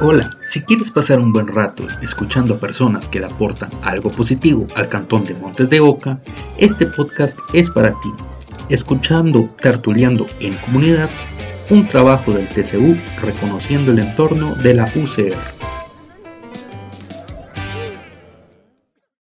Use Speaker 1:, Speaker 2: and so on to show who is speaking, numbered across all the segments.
Speaker 1: Hola, si quieres pasar un buen rato escuchando a personas que le aportan algo positivo al cantón de Montes de Oca, este podcast es para ti. Escuchando Tertuleando en Comunidad, un trabajo del TCU reconociendo el entorno de la UCR.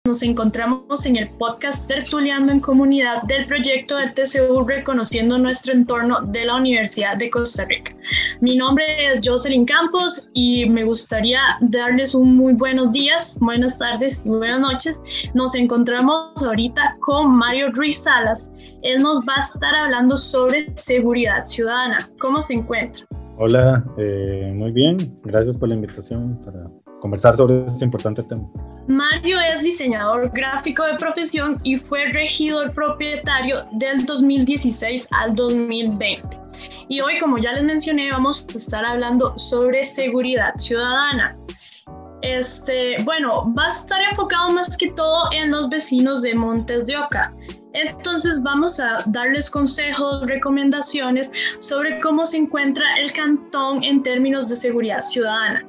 Speaker 2: Nos encontramos en el podcast Tertuleando en Comunidad del proyecto del TCU Reconociendo nuestro entorno de la Universidad de Costa Rica. Mi nombre es Jocelyn Campos y me gustaría darles un muy buenos días, buenas tardes y buenas noches. Nos encontramos ahorita con Mario Ruiz Salas. Él nos va a estar hablando sobre seguridad ciudadana. ¿Cómo se encuentra?
Speaker 3: Hola, eh, muy bien. Gracias por la invitación para conversar sobre este importante tema.
Speaker 2: Mario es diseñador gráfico de profesión y fue regidor propietario del 2016 al 2020. Y hoy, como ya les mencioné, vamos a estar hablando sobre seguridad ciudadana. Este, bueno, va a estar enfocado más que todo en los vecinos de Montes de Oca. Entonces vamos a darles consejos, recomendaciones sobre cómo se encuentra el cantón en términos de seguridad ciudadana.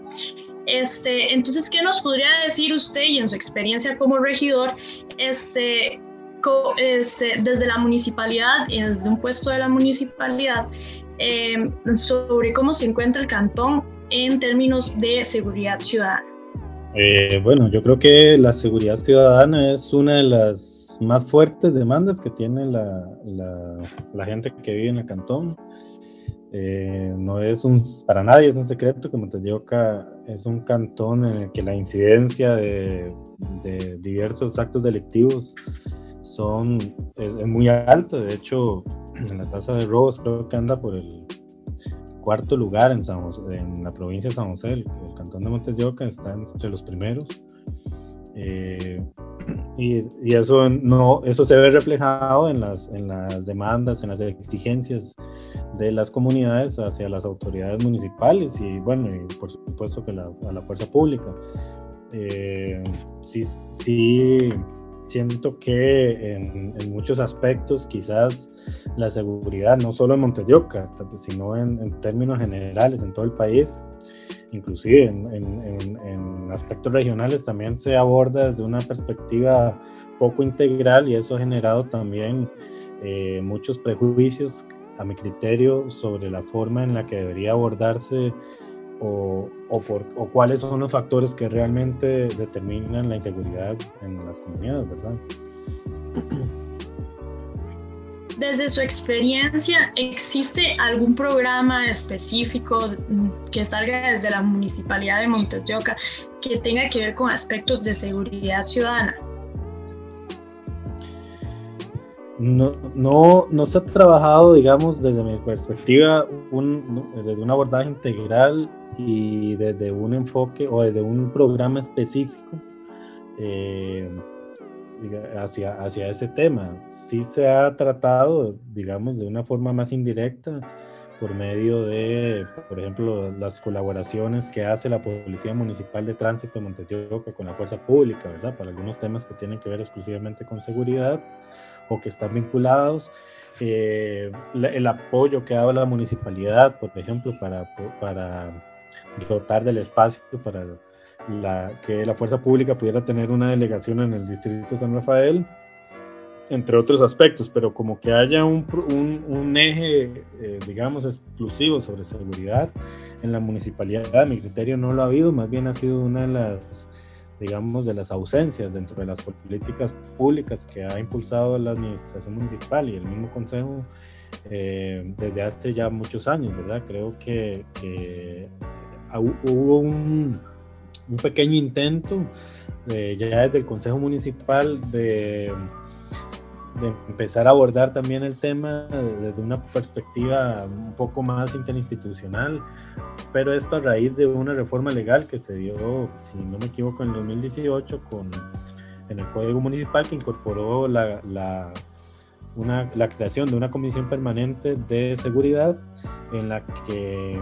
Speaker 2: Este, entonces, ¿qué nos podría decir usted y en su experiencia como regidor, este, este, desde la municipalidad y desde un puesto de la municipalidad, em, sobre cómo se encuentra el cantón en términos de seguridad ciudadana?
Speaker 3: Eh, bueno, yo creo que la seguridad ciudadana es una de las más fuertes demandas que tiene la gente que vive en el cantón. Eh, no es un, para nadie es un secreto que Montes es un cantón en el que la incidencia de, diversos actos delictivos son, es, muy alta. De hecho, en la tasa de robos creo que anda por el cuarto lugar en, San en la provincia de San José. El, cantón de Montes está entre los primeros. Eh, y, y, eso, no, eso se ve reflejado en las, en las demandas, en las exigencias de las comunidades hacia las autoridades municipales y bueno, y por supuesto que la, a la fuerza pública. Eh, sí, sí, siento que en, en, muchos aspectos quizás la seguridad, no solo en Montevideo, sino en, en, términos generales en todo el país, inclusive en, aspectos regionales también se aborda desde una perspectiva poco integral y eso ha generado también eh, muchos prejuicios a mi criterio sobre la forma en la que debería abordarse o, o, por, o cuáles son los factores que realmente determinan la inseguridad en las comunidades, ¿verdad?
Speaker 2: Desde su experiencia, ¿existe algún programa específico que salga desde la Municipalidad de Montes de Oca que tenga que ver con aspectos de seguridad ciudadana?
Speaker 3: No, no, no se ha trabajado, digamos, desde mi perspectiva, desde un abordaje integral y desde un enfoque o desde un programa específico. Eh, hacia, hacia ese tema. Sí se ha tratado, digamos, de una forma más indirecta por medio de, por ejemplo, las colaboraciones que hace la Policía Municipal de Tránsito de Montevideo con la Fuerza Pública, ¿verdad? Para algunos temas que tienen que ver exclusivamente con seguridad o que están vinculados. Eh, el apoyo que ha dado la municipalidad, por ejemplo, para, para dotar del espacio para la, que la fuerza pública pudiera tener una delegación en el distrito de San Rafael, entre otros aspectos, pero como que haya un, eje, eh, digamos, exclusivo sobre seguridad en la municipalidad, mi criterio no lo ha habido, más bien ha sido una de las, digamos, de las ausencias dentro de las políticas públicas que ha impulsado la administración municipal y el mismo consejo eh, desde hace ya muchos años, ¿verdad? Creo que, que hubo un un pequeño intento eh, ya desde el Consejo Municipal de, de, empezar a abordar también el tema desde una perspectiva un poco más interinstitucional, pero esto a raíz de una reforma legal que se dio, si no me equivoco, en 2018 con, en el Código Municipal que incorporó la, la, una, la creación de una comisión permanente de seguridad en la que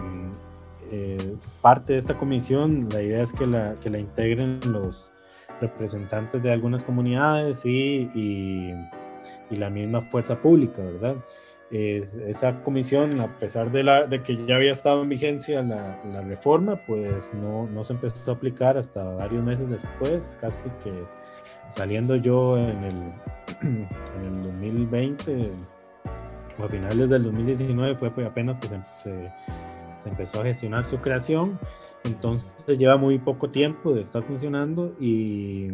Speaker 3: eh, parte de esta comisión, la idea es que la, que la integren los representantes de algunas comunidades y, y, la misma fuerza pública, ¿verdad? esa comisión, a pesar de, la, de que ya había estado en vigencia la, la reforma, pues no, no, se empezó a aplicar hasta varios meses después, casi que saliendo yo en el, en el 2020 o a finales del 2019 fue apenas que se, se empezó a gestionar su creación, entonces lleva muy poco tiempo de estar funcionando y,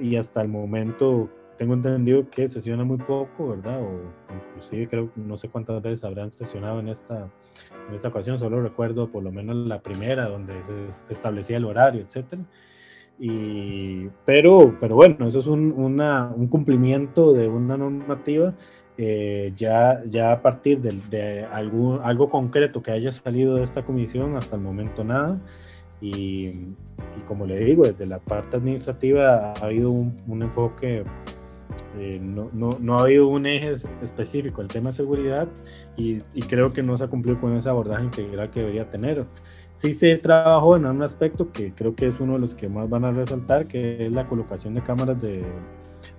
Speaker 3: y hasta el momento tengo entendido que sesiona muy poco, ¿verdad? O inclusive creo, no sé cuántas veces habrán sesionado en esta, en esta ocasión, solo recuerdo por lo menos la primera donde se, establecía el horario, etcétera. Y, pero, pero bueno, eso es un, una, un cumplimiento de una normativa. Eh, ya, ya a partir de, de algún, algo concreto que haya salido de esta comisión, hasta el momento nada. Y, y como le digo, desde la parte administrativa ha habido un, un enfoque eh, no, no, no, ha habido un eje específico, el tema de seguridad, y, y, creo que no se ha cumplido con ese abordaje integral que debería tener. Sí se trabajó en un aspecto que creo que es uno de los que más van a resaltar, que es la colocación de cámaras de,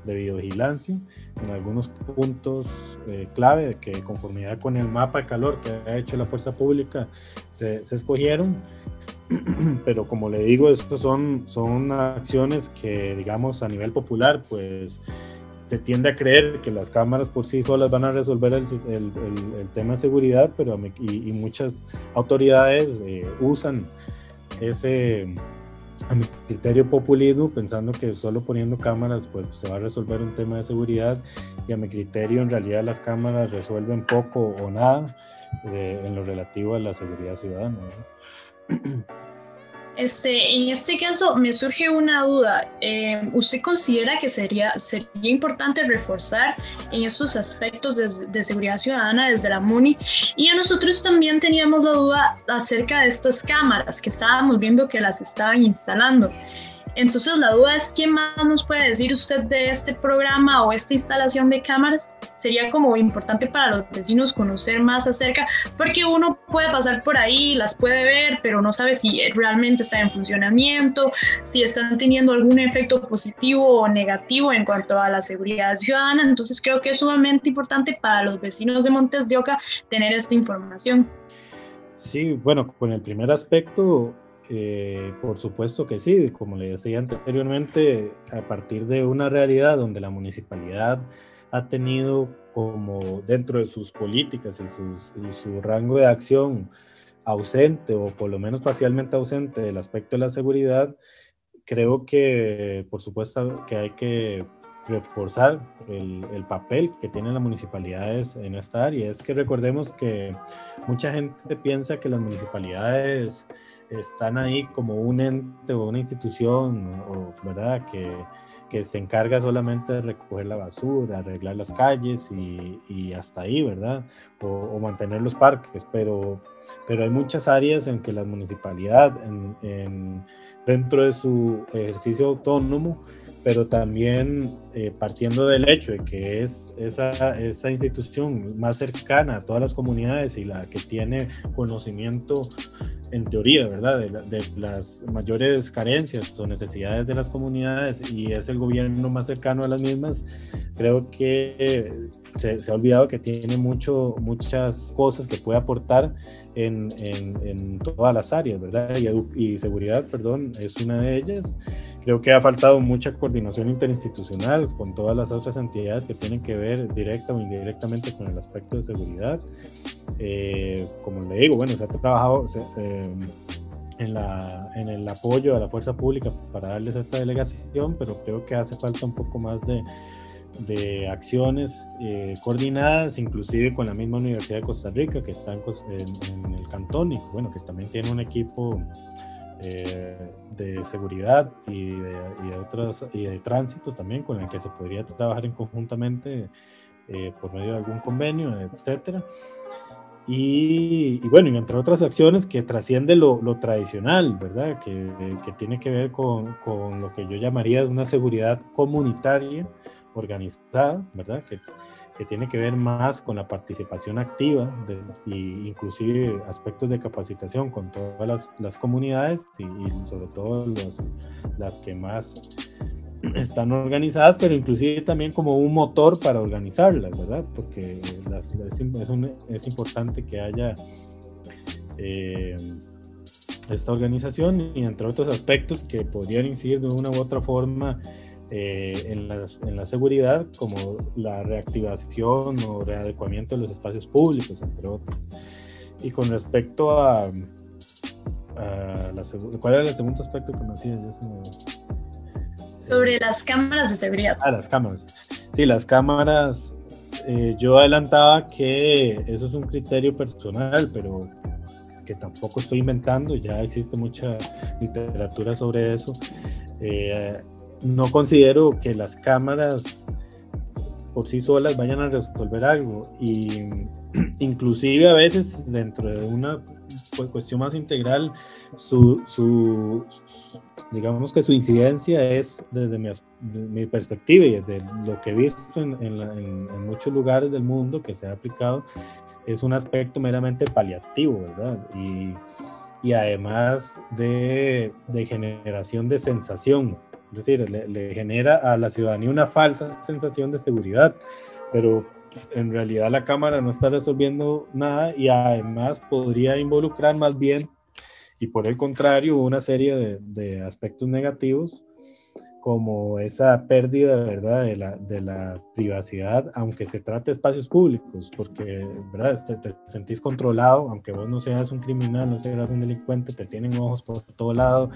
Speaker 3: de videovigilancia en algunos puntos eh, clave que conformidad con el mapa de calor que ha hecho la fuerza pública se, se escogieron. Pero como le digo, estos son, son acciones que, digamos, a nivel popular, pues se tiende a creer que las cámaras por sí solas van a resolver el, tema de seguridad, pero y, y muchas autoridades eh, usan ese, criterio, populismo, pensando que solo poniendo cámaras pues se va a resolver un tema de seguridad y a mi criterio en realidad las cámaras resuelven poco o nada de, en lo relativo a la seguridad ciudadana.
Speaker 2: Este, en este caso me surge una duda. Eh, ¿Usted considera que sería, sería importante reforzar en estos aspectos de, de, seguridad ciudadana desde la MUNI? Y a nosotros también teníamos la duda acerca de estas cámaras que estábamos viendo que las estaban instalando. Entonces la duda es, ¿qué más nos puede decir usted de este programa o esta instalación de cámaras? Sería como importante para los vecinos conocer más acerca, porque uno puede pasar por ahí, las puede ver, pero no sabe si realmente está en funcionamiento, si están teniendo algún efecto positivo o negativo en cuanto a la seguridad ciudadana. Entonces creo que es sumamente importante para los vecinos de Montes de Oca tener esta información.
Speaker 3: Sí, bueno, con el primer aspecto, eh, por supuesto que sí, como le decía anteriormente, a partir de una realidad donde la municipalidad ha tenido como dentro de sus políticas y, y su rango de acción ausente o por lo menos parcialmente ausente del aspecto de la seguridad, creo que por supuesto que hay que reforzar el, el, papel que tienen las municipalidades en esta área. Es que recordemos que mucha gente piensa que las municipalidades están ahí como un ente o una institución, o, ¿verdad? Que, que, se encarga solamente de recoger la basura, arreglar las calles y, y hasta ahí, ¿verdad? O, mantener los parques, pero, pero hay muchas áreas en que la municipalidad, en, en, dentro de su ejercicio autónomo, pero también eh, partiendo del hecho de que es esa, esa institución más cercana a todas las comunidades y la que tiene conocimiento en teoría, ¿verdad? De, de, las mayores carencias o necesidades de las comunidades y es el gobierno más cercano a las mismas, creo que se, se ha olvidado que tiene mucho, muchas cosas que puede aportar en, en, en todas las áreas, ¿verdad? Y, y, seguridad, perdón, es una de ellas. Creo que ha faltado mucha coordinación interinstitucional con todas las otras entidades que tienen que ver directa o indirectamente con el aspecto de seguridad. Eh, como le digo, bueno, se ha trabajado se, eh, en, la, en el apoyo a la fuerza pública para darles esta delegación, pero creo que hace falta un poco más de, de acciones eh, coordinadas, inclusive con la misma Universidad de Costa Rica, que está en, en, en el cantón y bueno, que también tiene un equipo eh, de seguridad y de, y de, otras y de tránsito también con el que se podría trabajar en conjuntamente eh, por medio de algún convenio, etcétera. Y, y, bueno, y entre otras acciones que trasciende lo, lo tradicional, ¿verdad? Que, que, tiene que ver con, con, lo que yo llamaría una seguridad comunitaria organizada, ¿verdad? Que, tiene que ver más con la participación activa de, y inclusive aspectos de capacitación con todas las, las comunidades y, sobre todo los, las que más están organizadas, pero inclusive también como un motor para organizarlas, ¿verdad? Porque es, importante que haya eh, esta organización y entre otros aspectos que podrían incidir de una u otra forma eh, en, la, en, la, seguridad, como la reactivación o readecuamiento de los espacios públicos, entre otros. Y con respecto a, a la, ¿cuál era el segundo aspecto que me hacías?
Speaker 2: Sobre las cámaras de seguridad.
Speaker 3: Ah, las cámaras. Sí, las cámaras, eh, yo adelantaba que eso es un criterio personal, pero que tampoco estoy inventando, ya existe mucha literatura sobre eso. Eh, no considero que las cámaras por sí solas vayan a resolver algo. Y inclusive a veces dentro de una cuestión más integral su, su, digamos que su incidencia es desde mi, perspectiva y desde lo que he visto en, muchos lugares del mundo que se ha aplicado es un aspecto meramente paliativo y, y además de, de generación de sensación es decir, le, genera a la ciudadanía una falsa sensación de seguridad, pero en realidad la Cámara no está resolviendo nada y además podría involucrar más bien, y por el contrario, una serie de, aspectos negativos como esa pérdida ¿verdad? De, la, de la privacidad, aunque se trate de espacios públicos, porque ¿verdad? Te, sentís controlado, aunque vos no seas un criminal, no seas un delincuente, te tienen ojos por todo lado,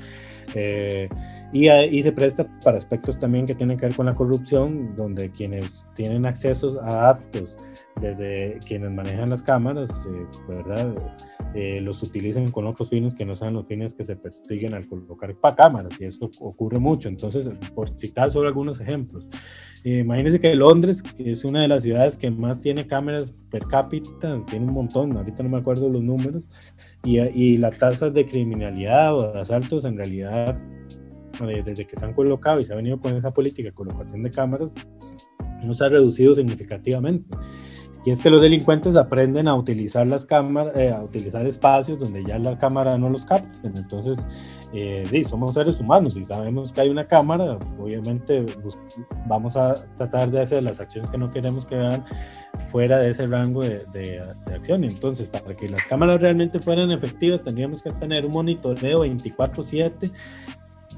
Speaker 3: eh, y, y, se presta para aspectos también que tienen que ver con la corrupción, donde quienes tienen accesos a datos, desde quienes manejan las cámaras, eh, ¿verdad? Eh, los utilicen con otros fines que no sean los fines que se persiguen al colocar para cámaras, y eso ocurre mucho. Entonces, por citar solo algunos ejemplos, eh, imagínense que Londres, que es una de las ciudades que más tiene cámaras per cápita, tiene un montón, ahorita no me acuerdo los números, y, y la tasa de criminalidad o de asaltos en realidad, eh, desde que se han colocado y se ha venido con esa política de colocación de cámaras, no se ha reducido significativamente. Y es que los delincuentes aprenden a utilizar las cámaras, eh, a utilizar espacios donde ya la cámara no los capta. Entonces, eh, sí, somos seres humanos y sabemos que hay una cámara, obviamente pues, vamos a tratar de hacer las acciones que no queremos que hagan fuera de ese rango de, de, de acción. Entonces, para que las cámaras realmente fueran efectivas, tendríamos que tener un monitoreo 24/7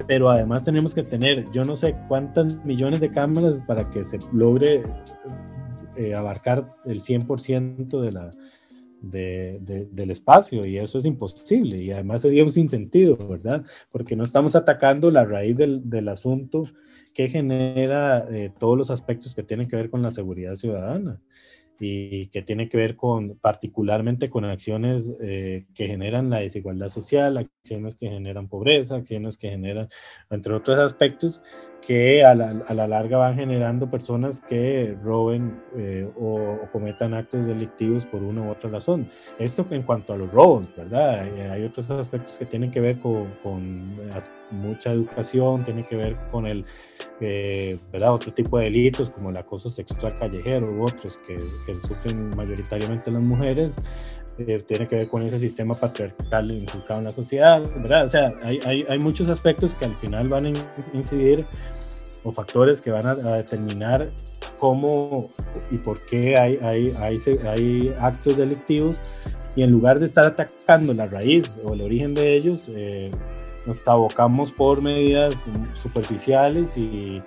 Speaker 3: pero además tenemos que tener, yo no sé cuántas millones de cámaras para que se logre eh, abarcar el 100% de la, de, del espacio y eso es imposible y además sería un sinsentido, ¿verdad? Porque no estamos atacando la raíz del, del asunto que genera eh, todos los aspectos que tienen que ver con la seguridad ciudadana y que tiene que ver con particularmente con acciones eh, que generan la desigualdad social, acciones que generan pobreza, acciones que generan, entre otros aspectos, que a la, a la larga van generando personas que roben eh, o, cometan actos delictivos por una u otra razón. Esto en cuanto a los robos, ¿verdad? Eh, hay otros aspectos que tienen que ver con, mucha educación, tiene que ver con el, eh. Otro tipo de delitos como el acoso sexual callejero u otros que, que sufren mayoritariamente las mujeres, tiene que ver con ese sistema patriarcal inculcado en la sociedad, ¿verdad? O sea, hay, hay, hay muchos aspectos que al final van a incidir o factores que van a, determinar cómo y por qué hay, hay, actos delictivos y en lugar de estar atacando la raíz o el origen de ellos, eh, nos abocamos por medidas superficiales y,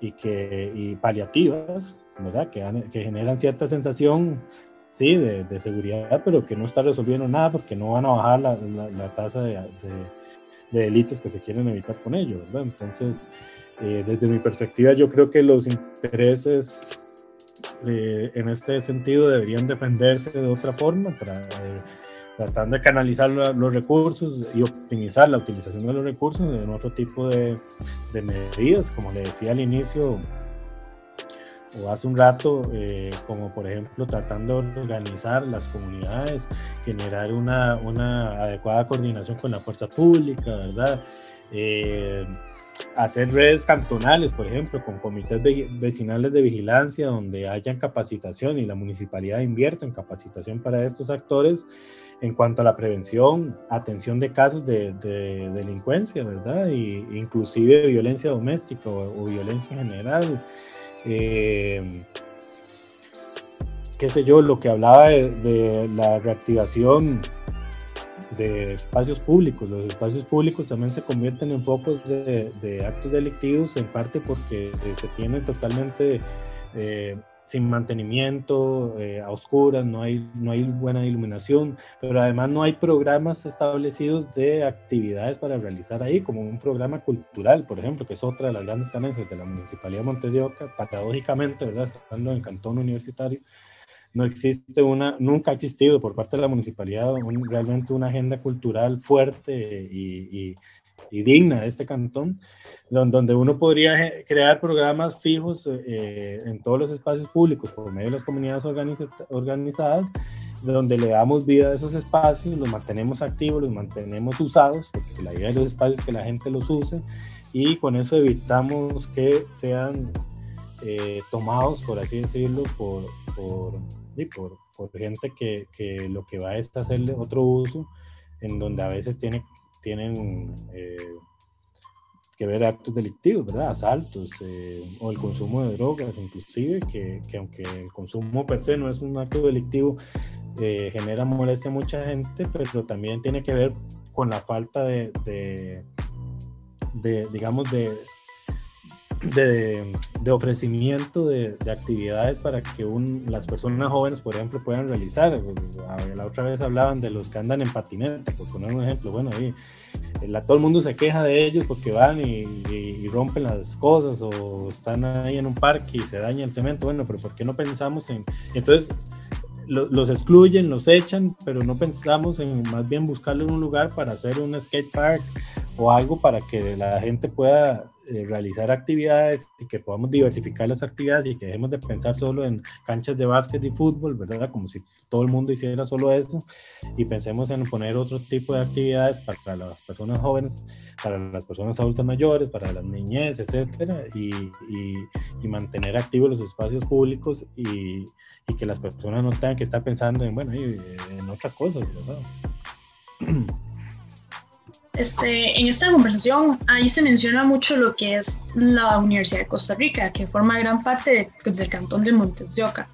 Speaker 3: y, que, y paliativas, ¿verdad? Que, que generan cierta sensación sí, de, seguridad, pero que no está resolviendo nada porque no van a bajar la, la, tasa de, de, de, delitos que se quieren evitar con ello, ¿verdad? Entonces, eh, desde mi perspectiva, yo creo que los intereses eh, en este sentido deberían defenderse de otra forma, eh, tratando de canalizar los recursos y optimizar la utilización de los recursos en otro tipo de medidas, como le decía al inicio o hace un rato, como por ejemplo tratando de organizar las comunidades, generar una, una adecuada coordinación con la fuerza pública, ¿verdad? hacer redes cantonales, por ejemplo, con comités vecinales de vigilancia donde hayan capacitación y la municipalidad invierta en capacitación para estos actores en cuanto a la prevención, atención de casos de, delincuencia, ¿verdad? Y, inclusive violencia doméstica o, violencia en general. Eh, qué sé yo, lo que hablaba de la reactivación de espacios públicos. Los espacios públicos también se convierten en focos de, actos delictivos, en parte porque eh, se tienen totalmente eh, sin mantenimiento, eh, a oscuras, no hay, no hay buena iluminación, pero además no hay programas establecidos de actividades para realizar ahí, como un programa cultural, por ejemplo, que es otra de las grandes carencias de la Municipalidad de Montevideo, paradójicamente, ¿verdad? Estando en el cantón universitario, no existe una, nunca ha existido por parte de la municipalidad realmente una agenda cultural fuerte y, digna de este cantón, donde uno podría crear programas fijos eh, en todos los espacios públicos por medio de las comunidades organizadas, donde le damos vida a esos espacios, los mantenemos activos, los mantenemos usados, porque la idea de los espacios es que la gente los use, y con eso evitamos que sean eh, tomados, por así decirlo, por, por por, por gente que, que, lo que va es hacerle otro uso, en donde a veces tiene, tienen eh, que ver actos delictivos, ¿verdad? Asaltos eh, o el consumo de drogas, inclusive, que, que, aunque el consumo per se no es un acto delictivo, eh, genera molestia a mucha gente, pero también tiene que ver con la falta de, de, de digamos, de, de, de ofrecimiento de, de, actividades para que un, las personas jóvenes, por ejemplo, puedan realizar. La otra vez hablaban de los que andan en patineta, por poner un ejemplo. Bueno, ahí la, todo el mundo se queja de ellos porque van y, y, rompen las cosas o están ahí en un parque y se daña el cemento. Bueno, pero ¿por qué no pensamos en...? Entonces, los excluyen, los echan, pero no pensamos en más bien buscarle un lugar para hacer un skate park o algo para que la gente pueda eh, realizar actividades y que podamos diversificar las actividades y que dejemos de pensar solo en canchas de básquet y fútbol, ¿verdad? Como si todo el mundo hiciera solo eso y pensemos en poner otro tipo de actividades para las personas jóvenes, para las personas adultas mayores, para las niñez, etcétera, y, y, y mantener activos los espacios públicos y y que las personas no tengan que estar pensando en, bueno, en otras cosas, ¿verdad?
Speaker 2: Este, en esta conversación ahí se menciona mucho lo que es la Universidad de Costa Rica, que forma gran parte del cantón de Montes de Oca.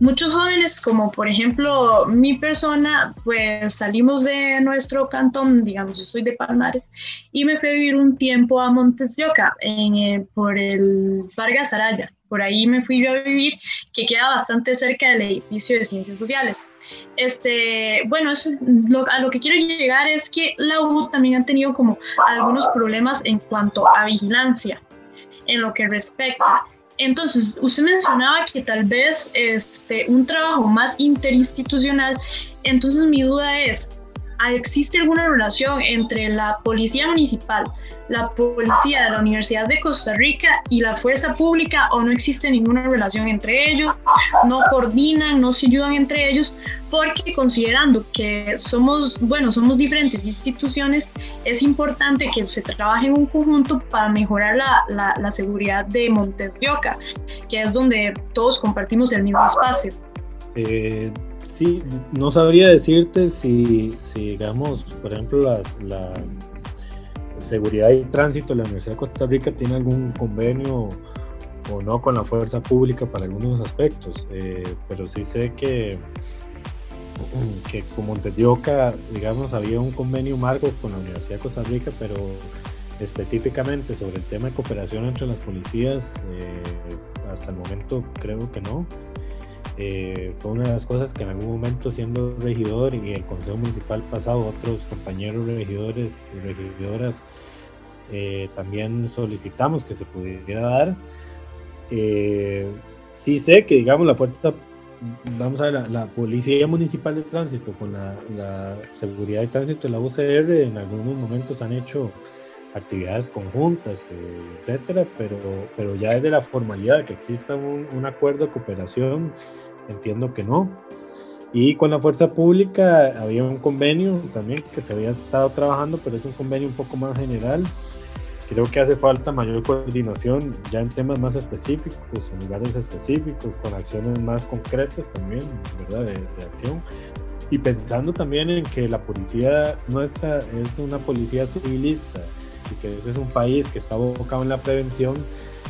Speaker 2: Muchos jóvenes, como por ejemplo mi persona, pues salimos de nuestro cantón, digamos, yo soy de Palmares, y me fui a vivir un tiempo a Montes de Oca, en, eh, por el Vargas Araya por ahí me fui yo a vivir, que queda bastante cerca del edificio de ciencias sociales. Este, bueno, a lo que quiero llegar es que la U también ha tenido como algunos problemas en cuanto a vigilancia, en lo que respecta. Entonces, usted mencionaba que tal vez este, un trabajo más interinstitucional, entonces mi duda es, ¿existe alguna relación entre la policía municipal, la policía de la Universidad de Costa Rica y la fuerza pública o no existe ninguna relación entre ellos? ¿No coordinan, no se ayudan entre ellos? Porque considerando que somos, bueno, somos diferentes instituciones, es importante que se trabaje en un conjunto para mejorar la, la, seguridad de Montes de Oca, que es donde todos compartimos el mismo espacio.
Speaker 3: Eh, Sí, no sabría decirte si, digamos, por ejemplo, la, seguridad y tránsito de la Universidad de Costa Rica tiene algún convenio o no con la fuerza pública para algunos aspectos, eh, pero sí sé que, que como Oca, digamos, había un convenio marco con la Universidad de Costa Rica, pero específicamente sobre el tema de cooperación entre las policías, eh, hasta el momento creo que no. Eh, fue una de las cosas que en algún momento siendo regidor y el Consejo Municipal pasado, otros compañeros regidores y regidoras eh, también solicitamos que se pudiera dar. Eh, sí sé que, digamos, la fuerza, vamos a ver, la, Policía Municipal de Tránsito con la, la, Seguridad de Tránsito de la UCR en algunos momentos han hecho actividades conjuntas, etcétera, pero, pero ya desde la formalidad que exista un, un acuerdo de cooperación entiendo que no. Y con la fuerza pública había un convenio también que se había estado trabajando, pero es un convenio un poco más general. creo que hace falta mayor coordinación ya en temas más específicos, en lugares específicos, con acciones más concretas también, ¿verdad? De, de acción. Y pensando también en que la policía nuestra es una policía civilista y que ese es un país que está abocado en la prevención,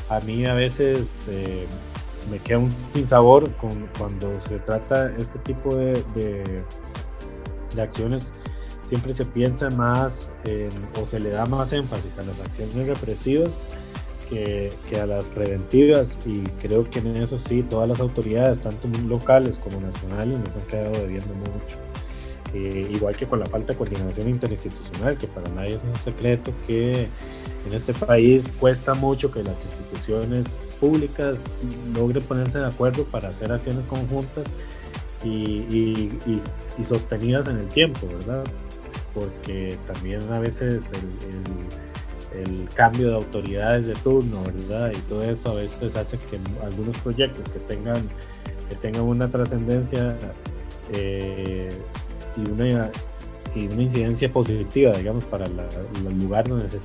Speaker 3: a mí a veces eh, me queda un sinsabor con, cuando se trata este tipo de, de, acciones siempre se piensa más o se le da más énfasis a las acciones represivas que, que, a las preventivas y creo que en eso sí todas las autoridades, tanto locales como nacionales, nos han quedado debiendo mucho. Eh, igual que con la falta de coordinación interinstitucional, que para nadie es un secreto que en este país cuesta mucho que las instituciones públicas logren ponerse de acuerdo para hacer acciones conjuntas y, y, y, sostenidas en el tiempo, ¿verdad? porque también a veces el, el, cambio de autoridades de turno, ¿verdad? Y todo eso a veces hace que algunos proyectos que tengan, que tengan una trascendencia eh, y, una, y una incidencia positiva, digamos, para el lugar donde se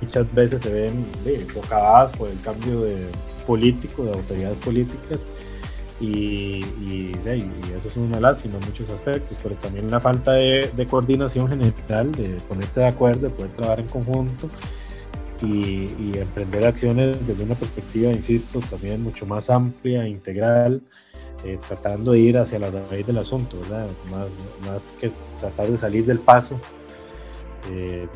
Speaker 3: muchas veces se ven socavadas por el cambio de político, de autoridades políticas y, eso es una lástima en muchos aspectos, pero también una falta de, de, coordinación general, de ponerse de acuerdo, de poder trabajar en conjunto y, y, emprender acciones desde una perspectiva, insisto, también mucho más amplia, integral, eh, tratando de ir hacia la raíz del asunto, ¿verdad? Más, más que tratar de salir del paso eh,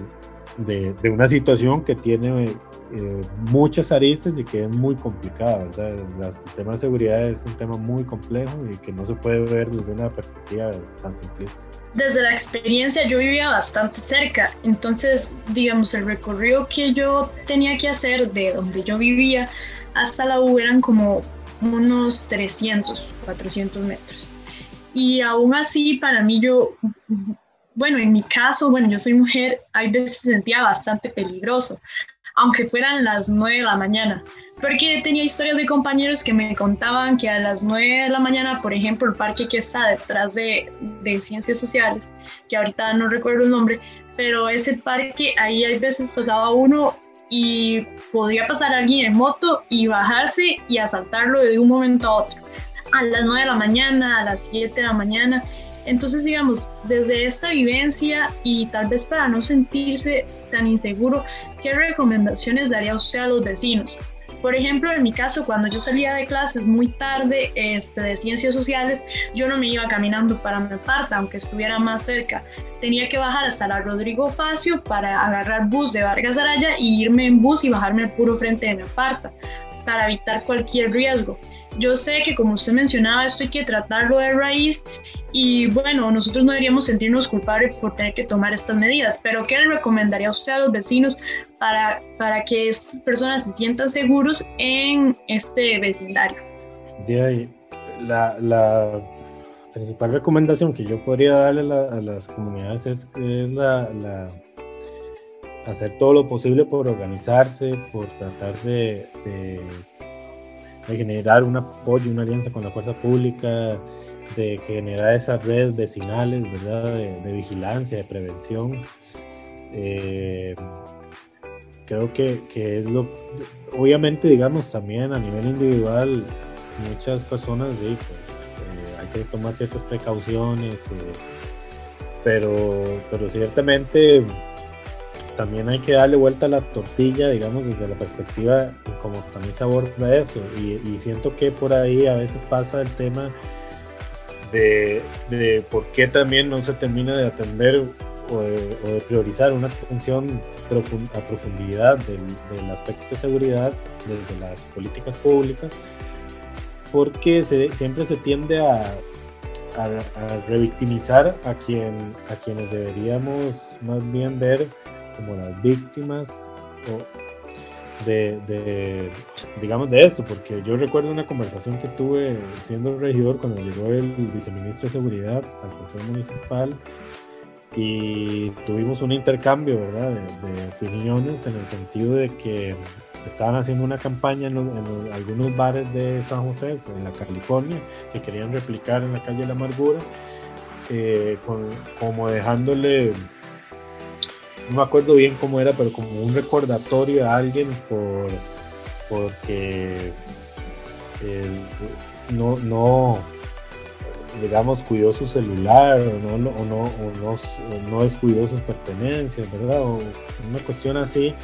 Speaker 3: de, de, una situación que tiene eh, muchas aristas y que es muy complicada, ¿verdad? el tema de seguridad es un tema muy complejo y que no se puede ver desde una perspectiva tan simplista.
Speaker 2: Desde la experiencia yo vivía bastante cerca, entonces digamos el recorrido que yo tenía que hacer de donde yo vivía hasta la U eran como unos 300, 400 metros. Y aún así para mí yo bueno, en mi caso, bueno, yo soy mujer, hay veces sentía bastante peligroso, aunque fueran las 9 de la mañana. Porque tenía historias de compañeros que me contaban que a las 9 de la mañana, por ejemplo, el parque que está detrás de, de Ciencias Sociales, que ahorita no recuerdo el nombre, pero ese parque, ahí hay veces pasaba uno y podría pasar alguien en moto y bajarse y asaltarlo de un momento a otro. A las 9 de la mañana, a las 7 de la mañana. Entonces, digamos, desde esta vivencia y tal vez para no sentirse tan inseguro, ¿qué recomendaciones daría usted a los vecinos? Por ejemplo, en mi caso, cuando yo salía de clases muy tarde este, de ciencias sociales, yo no me iba caminando para Melparta, aunque estuviera más cerca. Tenía que bajar hasta la Rodrigo Facio para agarrar bus de Vargas Araya y irme en bus y bajarme al puro frente de Melparta, para evitar cualquier riesgo. Yo sé que como usted mencionaba, esto hay que tratarlo de raíz y bueno, nosotros no deberíamos sentirnos culpables por tener que tomar estas medidas, pero ¿qué le recomendaría a usted a los vecinos para, para que estas personas se sientan seguros en este vecindario?
Speaker 3: De ahí, la, la principal recomendación que yo podría darle a, la, a las comunidades es, la, hacer todo lo posible por organizarse, por tratar de, de generar un apoyo, una alianza con la fuerza pública, de generar esas redes vecinales, ¿verdad? De, vigilancia, de prevención. Eh, creo que, que, es lo, obviamente, digamos, también a nivel individual, muchas personas, sí, pues, eh, hay que tomar ciertas precauciones, eh, pero, pero ciertamente también hay que darle vuelta a la tortilla, digamos, desde la perspectiva como también se aborda eso. Y, siento que por ahí a veces pasa el tema de, de, por qué también no se termina de atender o de, priorizar una atención a profundidad del, del, aspecto de seguridad desde las políticas públicas, porque se, siempre se tiende a, a, revictimizar a, quien, a quienes deberíamos más bien ver como las víctimas de, de, digamos, de esto, porque yo recuerdo una conversación que tuve siendo regidor cuando llegó el viceministro de Seguridad al Consejo Municipal y tuvimos un intercambio, ¿verdad?, de, de opiniones en el sentido de que estaban haciendo una campaña en, lo, en, algunos bares de San José, en la California, que querían replicar en la calle La Amargura, eh, con, como dejándole no me acuerdo bien cómo era, pero como un recordatorio a alguien por porque no, no, digamos, cuidó su celular o no, o no, o no, descuidó sus pertenencias, ¿verdad? O una cuestión así,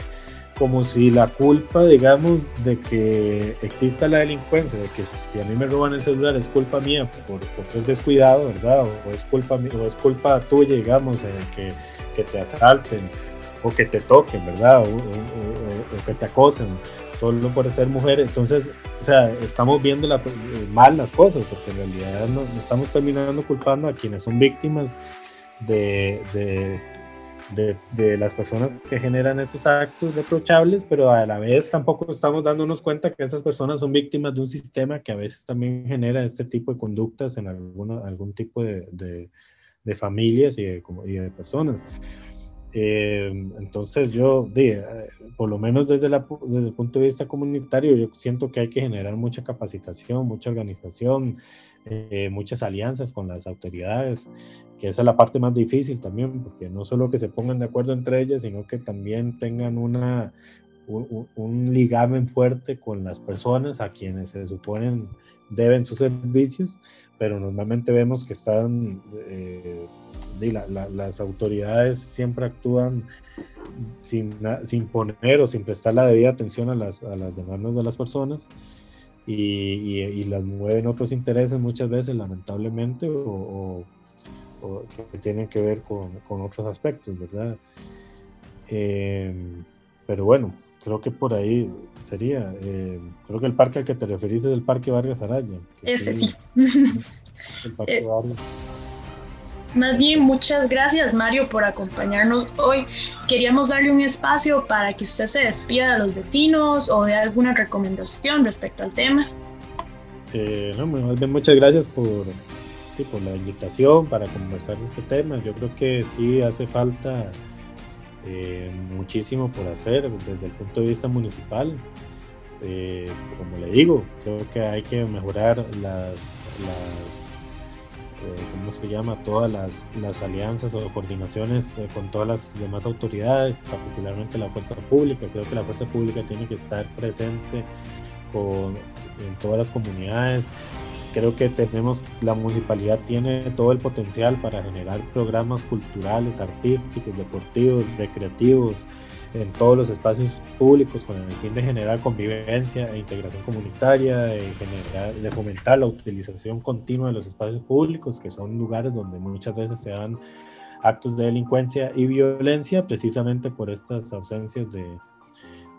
Speaker 3: como si la culpa, digamos, de que exista la delincuencia, de que si a mí me roban el celular es culpa mía por, ser descuidado, ¿verdad? O, es culpa o es culpa tuya, digamos, que, que te asalten o que te toquen, ¿verdad? O, o que te acosen solo por ser mujer. Entonces, o sea, estamos viendo la, mal las cosas, porque en realidad nos, estamos terminando culpando a quienes son víctimas de, de, de, las personas que generan estos actos reprochables, pero a la vez tampoco estamos dándonos cuenta que esas personas son víctimas de un sistema que a veces también genera este tipo de conductas en alguna, algún tipo de, de familias y de personas. Eh, entonces yo, eh, por lo menos desde, la, desde, el punto de vista comunitario, yo siento que hay que generar mucha capacitación, mucha organización, eh, muchas alianzas con las autoridades, que es la parte más difícil también, porque no solo que se pongan de acuerdo entre ellas, sino que también tengan una, un, un ligamen fuerte con las personas a quienes se suponen deben sus servicios, pero normalmente vemos que están las autoridades siempre actúan sin, sin, poner o sin prestar la debida atención a las, a las demandas de las personas y, las mueven otros intereses muchas veces, lamentablemente, o, que tienen que ver con, con otros aspectos, ¿verdad? Em, pero bueno, creo que por ahí sería. Eh, creo que el parque al que te referís es el Parque Vargas Araya.
Speaker 2: Ese sí. El Parque eh, Vargas. Más bien, muchas gracias Mario por acompañarnos hoy. Queríamos darle un espacio para que usted se despida de los vecinos o de alguna recomendación respecto al tema.
Speaker 3: Eh, no, más bien muchas gracias por, por la invitación para conversar de este tema. Yo creo que sí hace falta eh, muchísimo por hacer desde el punto de vista municipal. Eh, como le digo, creo que hay que mejorar las, eh, ¿cómo se llama? Todas las, las alianzas o coordinaciones con todas las demás autoridades, particularmente la fuerza pública. Creo que la fuerza pública tiene que estar presente con, en todas las comunidades. Creo que tenemos, la municipalidad tiene todo el potencial para generar programas culturales, artísticos, deportivos, recreativos, en todos los espacios públicos con el fin de generar convivencia e integración comunitaria, de, generar, de fomentar la utilización continua de los espacios públicos, que son lugares donde muchas veces se dan actos de delincuencia y violencia precisamente por estas ausencias de,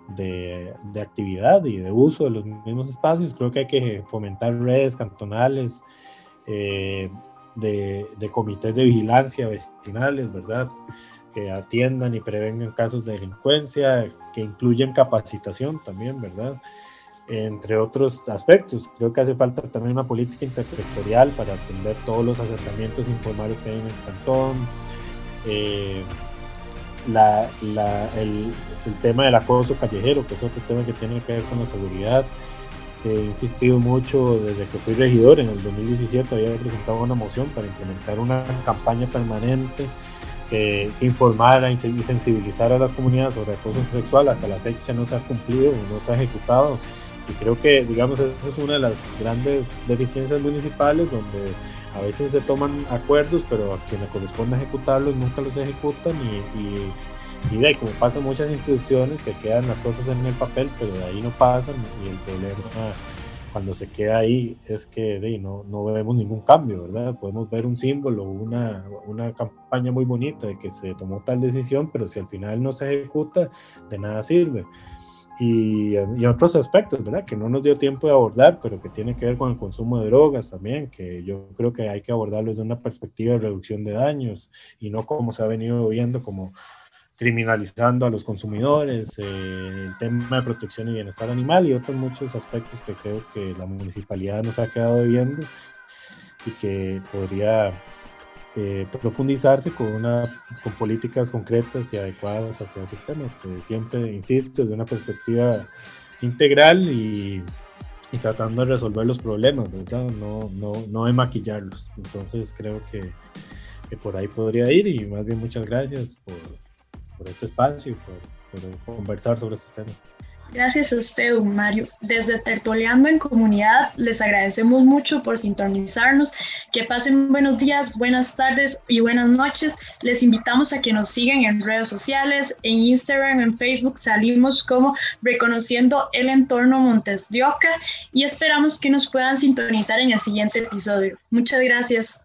Speaker 3: de, de, actividad y de uso de los mismos espacios. Creo que hay que fomentar redes cantonales eh, de, de comités de vigilancia vecinales, ¿verdad? que atiendan y prevengan casos de delincuencia, que incluyen capacitación también, ¿verdad? Entre otros aspectos. Creo que hace falta también una política intersectorial para atender todos los acercamientos informales que hay en el cantón. Eh, la, la, el, el, tema del acoso callejero, que es otro tema que tiene que ver con la seguridad. He insistido mucho desde que fui regidor en el 2017, había presentado una moción para implementar una campaña permanente que, informar y sensibilizar a las comunidades sobre acoso sexual. Hasta la fecha no se ha cumplido, no se ha ejecutado. Y creo que, digamos, esa es una de las grandes deficiencias municipales donde a veces se toman acuerdos, pero a quien le corresponde ejecutarlos nunca los ejecutan y, y, de ahí, como pasan muchas instituciones que quedan las cosas en el papel, pero de ahí no pasan y el problema cuando se queda ahí es que de, no, no vemos ningún cambio, ¿verdad? Podemos ver un símbolo, una, una campaña muy bonita de que se tomó tal decisión, pero si al final no se ejecuta, de nada sirve. Y, y, otros aspectos, ¿verdad? Que no nos dio tiempo de abordar, pero que tiene que ver con el consumo de drogas también, que yo creo que hay que abordarlo desde una perspectiva de reducción de daños y no como se ha venido viendo como criminalizando a los consumidores, eh, el tema de protección y bienestar animal y otros muchos aspectos que creo que la municipalidad nos ha quedado viendo y que podría eh, profundizarse con, una, con políticas concretas y adecuadas hacia esos temas. Eh, siempre, insisto, desde una perspectiva integral y, y, tratando de resolver los problemas. No, no, no de maquillarlos. Entonces creo que, que por ahí podría ir y más bien muchas gracias por por este espacio por, por conversar sobre estos temas.
Speaker 2: Gracias a usted, Mario. Desde Tertuleando en Comunidad les agradecemos mucho por sintonizarnos. Que pasen buenos días, buenas tardes y buenas noches. Les invitamos a que nos sigan en redes sociales, en Instagram, en Facebook. Salimos como Reconociendo el Entorno Montes de Oca y esperamos que nos puedan sintonizar en el siguiente episodio. Muchas gracias.